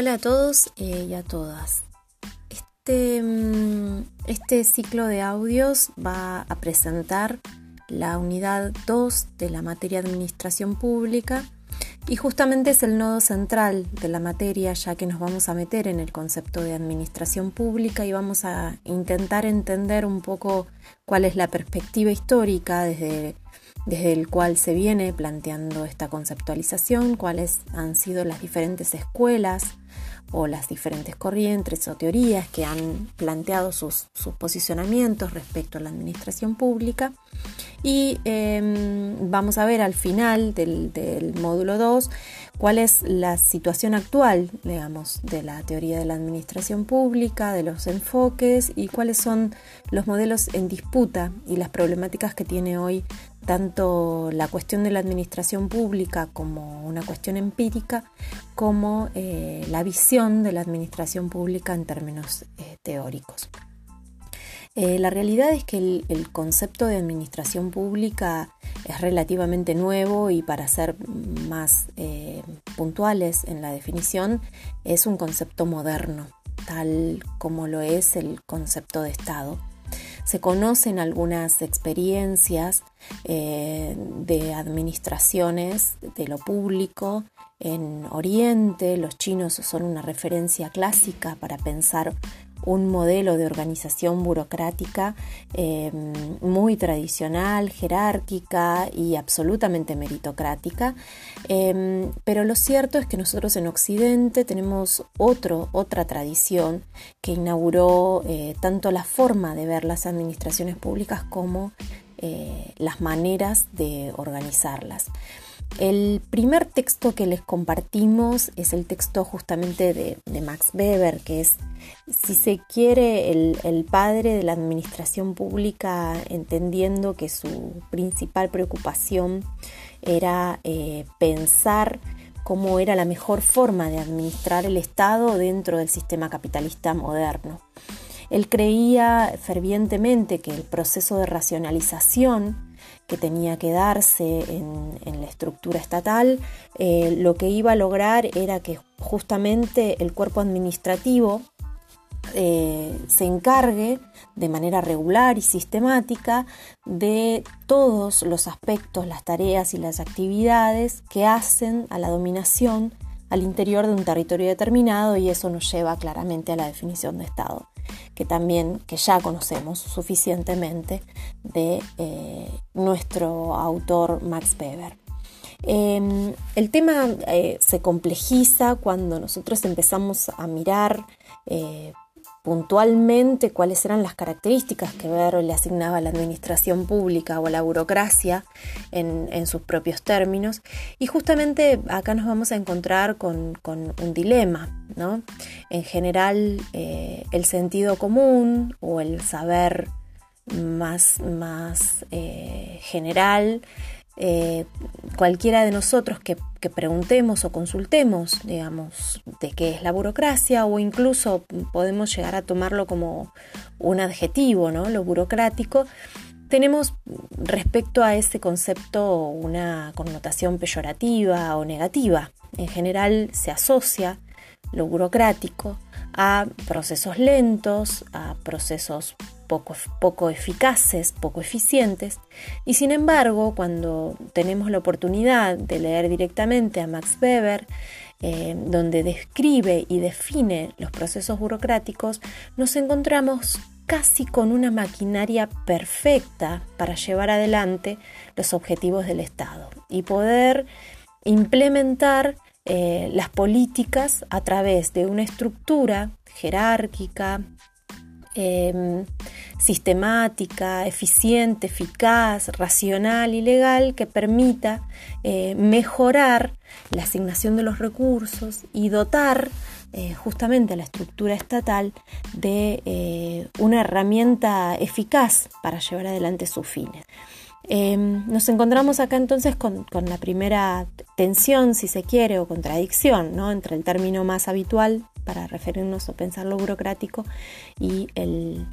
Hola a todos eh, y a todas. Este, mm, este, ciclo de audios va a presentar la unidad 2 de la materia Administración Pública y justamente es el nodo central de la materia ya que nos vamos a meter en el concepto de Administración Pública y vamos a intentar entender un poco cuál es la perspectiva histórica desde desde el cual se viene planteando esta conceptualización, cuáles han sido las diferentes escuelas o las diferentes corrientes o teorías que han planteado sus, posicionamientos respecto a la administración pública. Y em, vamos a ver al final del, del módulo 2 cuál es la situación actual, digamos, de la teoría de la administración pública, de los enfoques y cuáles son los modelos en disputa y las problemáticas que tiene hoy tanto la cuestión de la administración pública como una cuestión empírica, como eh, la visión de la administración pública en términos eh, teóricos. Eh, la realidad es que el, concepto de administración pública es relativamente nuevo y para ser más puntuales en la definición es un concepto moderno, tal como lo es el concepto de Estado. Se conocen algunas experiencias eh, de administraciones de lo público en Oriente. Los chinos son una referencia clásica para pensar un modelo de organización burocrática eh, muy tradicional, jerárquica y absolutamente meritocrática. Eh, pero lo cierto es que nosotros en Occidente tenemos otro, otra tradición que inauguró eh, tanto la forma de ver las administraciones públicas como las maneras de organizarlas. El primer texto que les compartimos es el texto justamente de, Max Weber, que es, si se quiere, el, padre de la administración pública, entendiendo que su principal preocupación era eh, pensar cómo era la mejor forma de administrar el Estado dentro del sistema capitalista moderno. Él creía fervientemente que el proceso de racionalización que tenía que darse en, la estructura estatal, eh, lo que iba a lograr era que justamente el cuerpo administrativo eh, se encargue de manera regular y sistemática de todos los aspectos, las tareas y las actividades que hacen a la dominación al interior de un territorio determinado y eso nos lleva claramente a la definición de Estado que también, que ya conocemos suficientemente de eh, nuestro autor Max Weber. Em, el tema eh, se complejiza cuando nosotros empezamos a mirar eh, puntualmente cuáles eran las características que Ver le asignaba a la administración pública o a la burocracia en, sus propios términos. Y justamente acá nos vamos a encontrar con, un dilema. ¿no? En general, eh, el sentido común o el saber más, más eh, general eh, cualquiera de nosotros que, preguntemos o consultemos, digamos, de qué es la burocracia o incluso podemos llegar a tomarlo como un adjetivo, ¿no? Lo burocrático, tenemos respecto a ese concepto una connotación peyorativa o negativa. En general se asocia lo burocrático a procesos lentos, a procesos poco, eficaces, poco eficientes, y sin embargo, cuando tenemos la oportunidad de leer directamente a Max Weber, eh, donde describe y define los procesos burocráticos, nos encontramos casi con una maquinaria perfecta para llevar adelante los objetivos del Estado y poder implementar eh, las políticas a través de una estructura jerárquica, Em, sistemática, eficiente, eficaz, racional y legal que permita eh, mejorar la asignación de los recursos y dotar eh, justamente a la estructura estatal de eh, una herramienta eficaz para llevar adelante sus fines. Em, nos encontramos acá entonces con, la primera tensión, si se quiere, o contradicción, ¿no? entre el término más habitual para referirnos o pensar lo burocrático y el,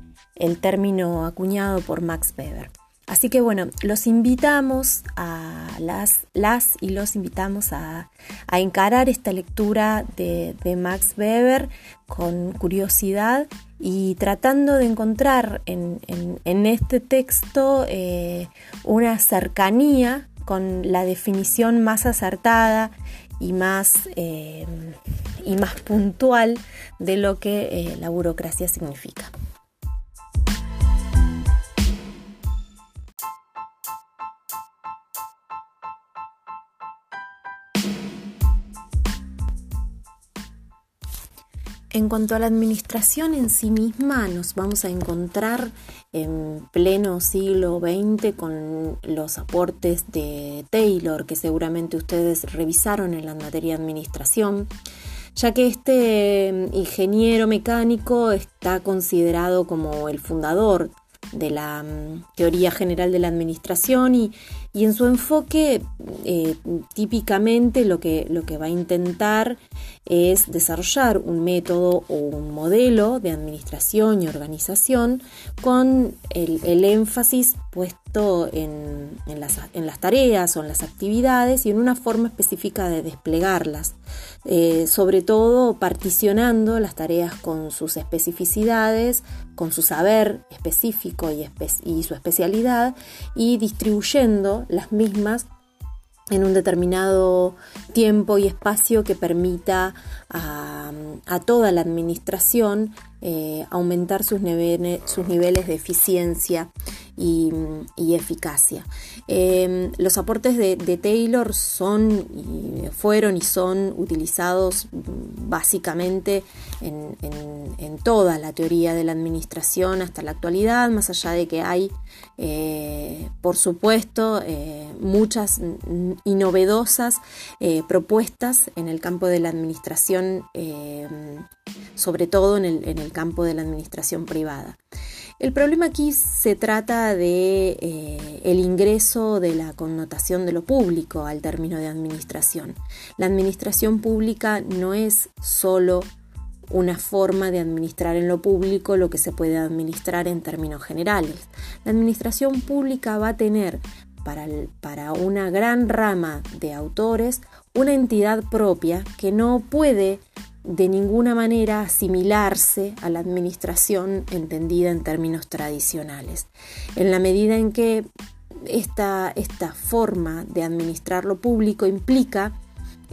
término acuñado por Max Weber. Así que bueno, los invitamos a las, las y los invitamos a, encarar esta lectura de, Max Weber con curiosidad y tratando de encontrar en, este texto eh, una cercanía con la definición más acertada y más, eh, y más puntual de lo que eh, la burocracia significa. En cuanto a la administración en sí misma, nos vamos a encontrar en pleno siglo XX con los aportes de Taylor, que seguramente ustedes revisaron en la materia de administración, ya que este ingeniero mecánico está considerado como el fundador de la mm, teoría general de la administración y, en su enfoque eh, típicamente lo que, lo que va a intentar es desarrollar un método o un modelo de administración y organización con el, énfasis puesto en, las, en, las, tareas o en las actividades y en una forma específica de desplegarlas, eh, sobre todo particionando las tareas con sus especificidades, con su saber específico y, y su especialidad y distribuyendo las mismas en un determinado tiempo y espacio que permita a, toda la administración eh, aumentar sus, niveles de eficiencia y, eficacia. Em, los aportes de, Taylor son, fueron y son utilizados básicamente en, toda la teoría de la administración hasta la actualidad, más allá de que hay, eh, por supuesto, eh, muchas y novedosas propuestas en el campo de la administración, sobre todo en el campo de la administración privada. El problema aquí se trata de eh, el ingreso de la connotación de lo público al término de administración. La administración pública no es solo una forma de administrar en lo público lo que se puede administrar en términos generales. La administración pública va a tener para, para una gran rama de autores una entidad propia que no puede de ninguna manera asimilarse a la administración entendida en términos tradicionales. En la medida en que esta, esta forma de administrar lo público implica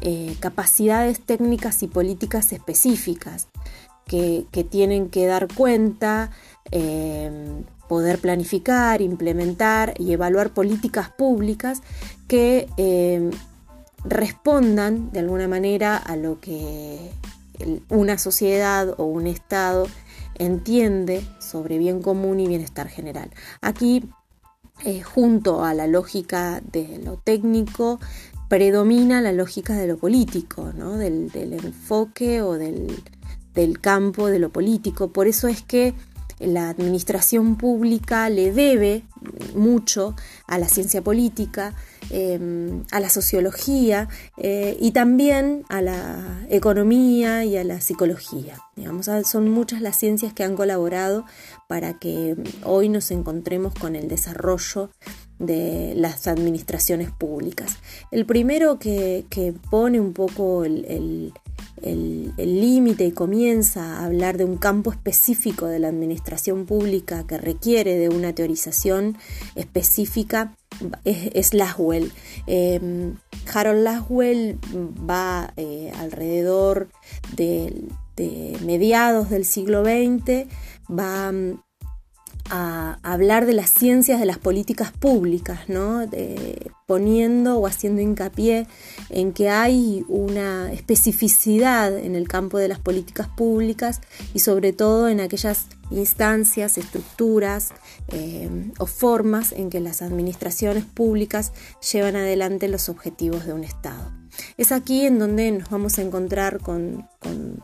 eh, capacidades técnicas y políticas específicas que, tienen que dar cuenta, eh, poder planificar, implementar y evaluar políticas públicas que eh, respondan de alguna manera a lo que una sociedad o un Estado entiende sobre bien común y bienestar general. Aquí, eh, junto a la lógica de lo técnico, predomina la lógica de lo político, del, enfoque o del, del campo de lo político. Por eso es que la administración pública le debe mucho a la ciencia política, em, a la sociología eh, y también a la economía y a la psicología. Digamos, son muchas las ciencias que han colaborado para que hoy nos encontremos con el desarrollo de las administraciones públicas. El primero que, pone un poco el límite y comienza a hablar de un campo específico de la administración pública que requiere de una teorización específica es, Laswell. Em, Harold Laswell va eh, alrededor de, de, mediados del siglo XX, va a hablar de las ciencias de las políticas públicas, ¿no? poniendo o haciendo hincapié en que hay una especificidad en el campo de las políticas públicas y sobre todo en aquellas instancias, estructuras eh, o formas en que las administraciones públicas llevan adelante los objetivos de un Estado. Es aquí en donde nos vamos a encontrar con,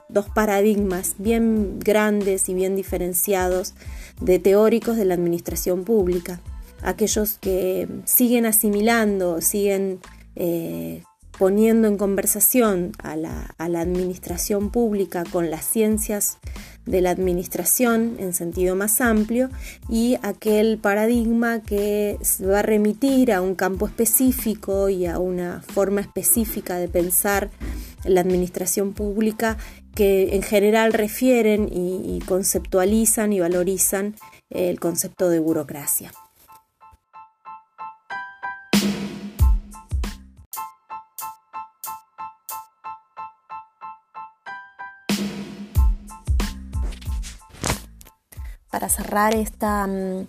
dos paradigmas bien grandes y bien diferenciados de teóricos de la administración pública. Aquellos que siguen asimilando, siguen eh, poniendo en conversación a la, administración pública con las ciencias de la administración en sentido más amplio y aquel paradigma que va a remitir a un campo específico y a una forma específica de pensar la administración pública que en general refieren y, conceptualizan y valorizan el concepto de burocracia. Para cerrar esta mm,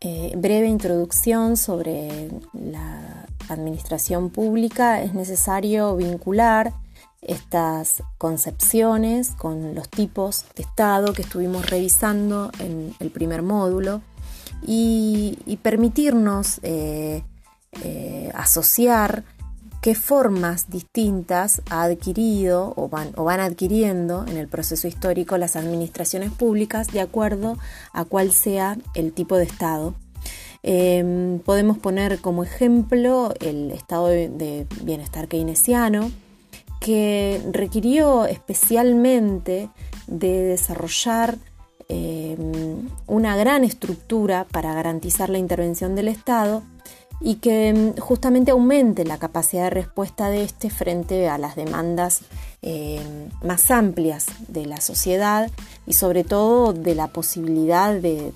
eh, breve introducción sobre la administración pública es necesario vincular estas concepciones con los tipos de Estado que estuvimos revisando en el primer módulo y, permitirnos eh, eh, asociar qué formas distintas ha adquirido o van, o van adquiriendo en el proceso histórico las administraciones públicas de acuerdo a cuál sea el tipo de Estado. Em, podemos poner como ejemplo el estado de bienestar keynesiano, que requirió especialmente de desarrollar em, una gran estructura para garantizar la intervención del Estado y que em, justamente aumente la capacidad de respuesta de este frente a las demandas em, más amplias de la sociedad y sobre todo de la posibilidad de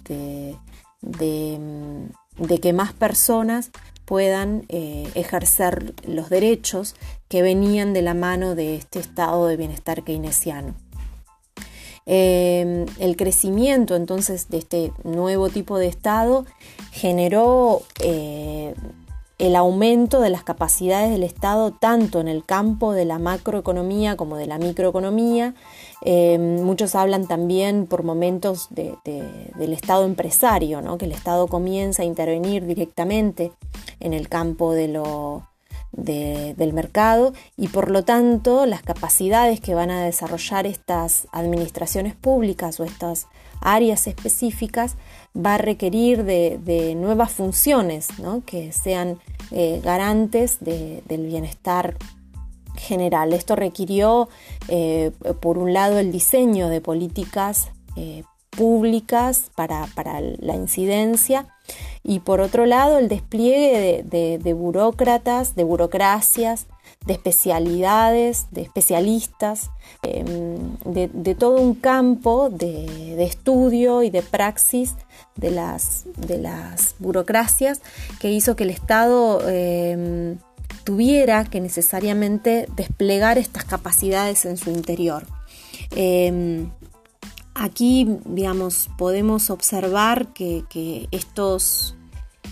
que más personas puedan eh, ejercer los derechos que venían de la mano de este estado de bienestar keynesiano. Em, el crecimiento entonces de este nuevo tipo de Estado generó eh, el aumento de las capacidades del Estado tanto en el campo de la macroeconomía como de la microeconomía. Eh, muchos hablan también por momentos del Estado empresario, ¿no? que el Estado comienza a intervenir directamente en el campo de lo, del mercado y por lo tanto las capacidades que van a desarrollar estas administraciones públicas o estas áreas específicas va a requerir de, nuevas funciones que sean eh, garantes del bienestar general. Esto requirió, eh, por un lado, el diseño de políticas eh, públicas para, la incidencia y por otro lado el despliegue de, burócratas, de burocracias, de especialidades, de especialistas, em, de, todo un campo de, estudio y de praxis de las, de las burocracias que hizo que el Estado em, tuviera que necesariamente desplegar estas capacidades en su interior. Em, Aquí, digamos, podemos observar que, estos,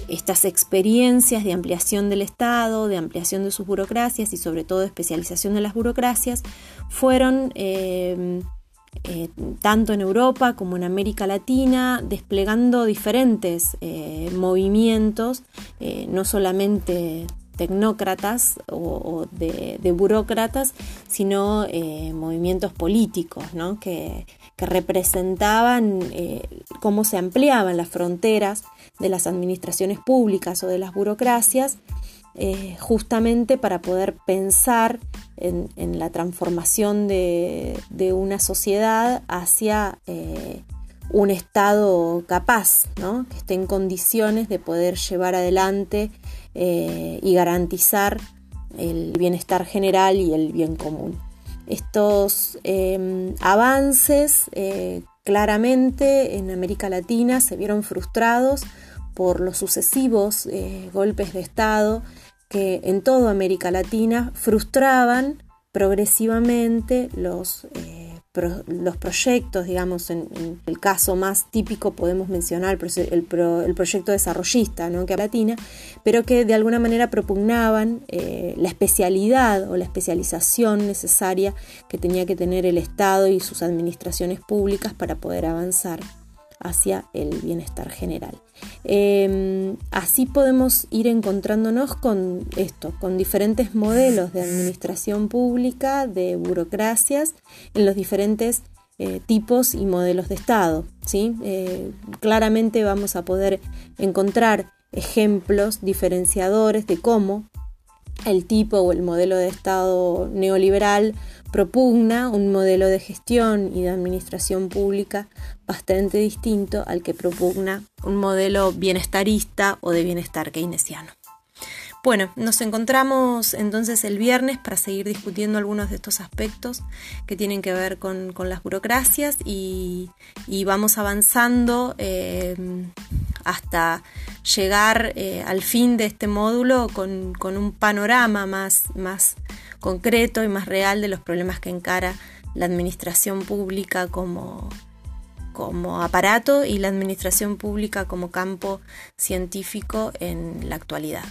estas experiencias de ampliación del Estado, de ampliación de sus burocracias y sobre todo de especialización de las burocracias fueron eh, eh, tanto en Europa como en América Latina desplegando diferentes eh, movimientos, no solamente tecnócratas o, de, burócratas, sino movimientos políticos que, que representaban eh, cómo se ampliaban las fronteras de las administraciones públicas o de las burocracias, eh, justamente para poder pensar en, la transformación de, una sociedad hacia eh, un Estado capaz, que esté en condiciones de poder llevar adelante y garantizar el bienestar general y el bien común. Estos em, avances eh, claramente en América Latina se vieron frustrados por los sucesivos eh, golpes de Estado que en toda América Latina frustraban progresivamente los eh, los proyectos, digamos, en, el caso más típico podemos mencionar el, proyecto desarrollista, ¿no? que Latina, pero que de alguna manera propugnaban eh, la especialidad o la especialización necesaria que tenía que tener el Estado y sus administraciones públicas para poder avanzar hacia el bienestar general. Em, así podemos ir encontrándonos con esto, con diferentes modelos de administración pública, de burocracias, en los diferentes eh, tipos y modelos de Estado. ¿sí? Eh, claramente vamos a poder encontrar ejemplos diferenciadores de cómo el tipo o el modelo de Estado neoliberal propugna un modelo de gestión y de administración pública bastante distinto al que propugna un modelo bienestarista o de bienestar keynesiano. Bueno, nos encontramos entonces el viernes para seguir discutiendo algunos de estos aspectos que tienen que ver con, las burocracias y, vamos avanzando eh, hasta llegar eh, al fin de este módulo con, un panorama más, más concreto y más real de los problemas que encara la administración pública como, como aparato y la administración pública como campo científico en la actualidad.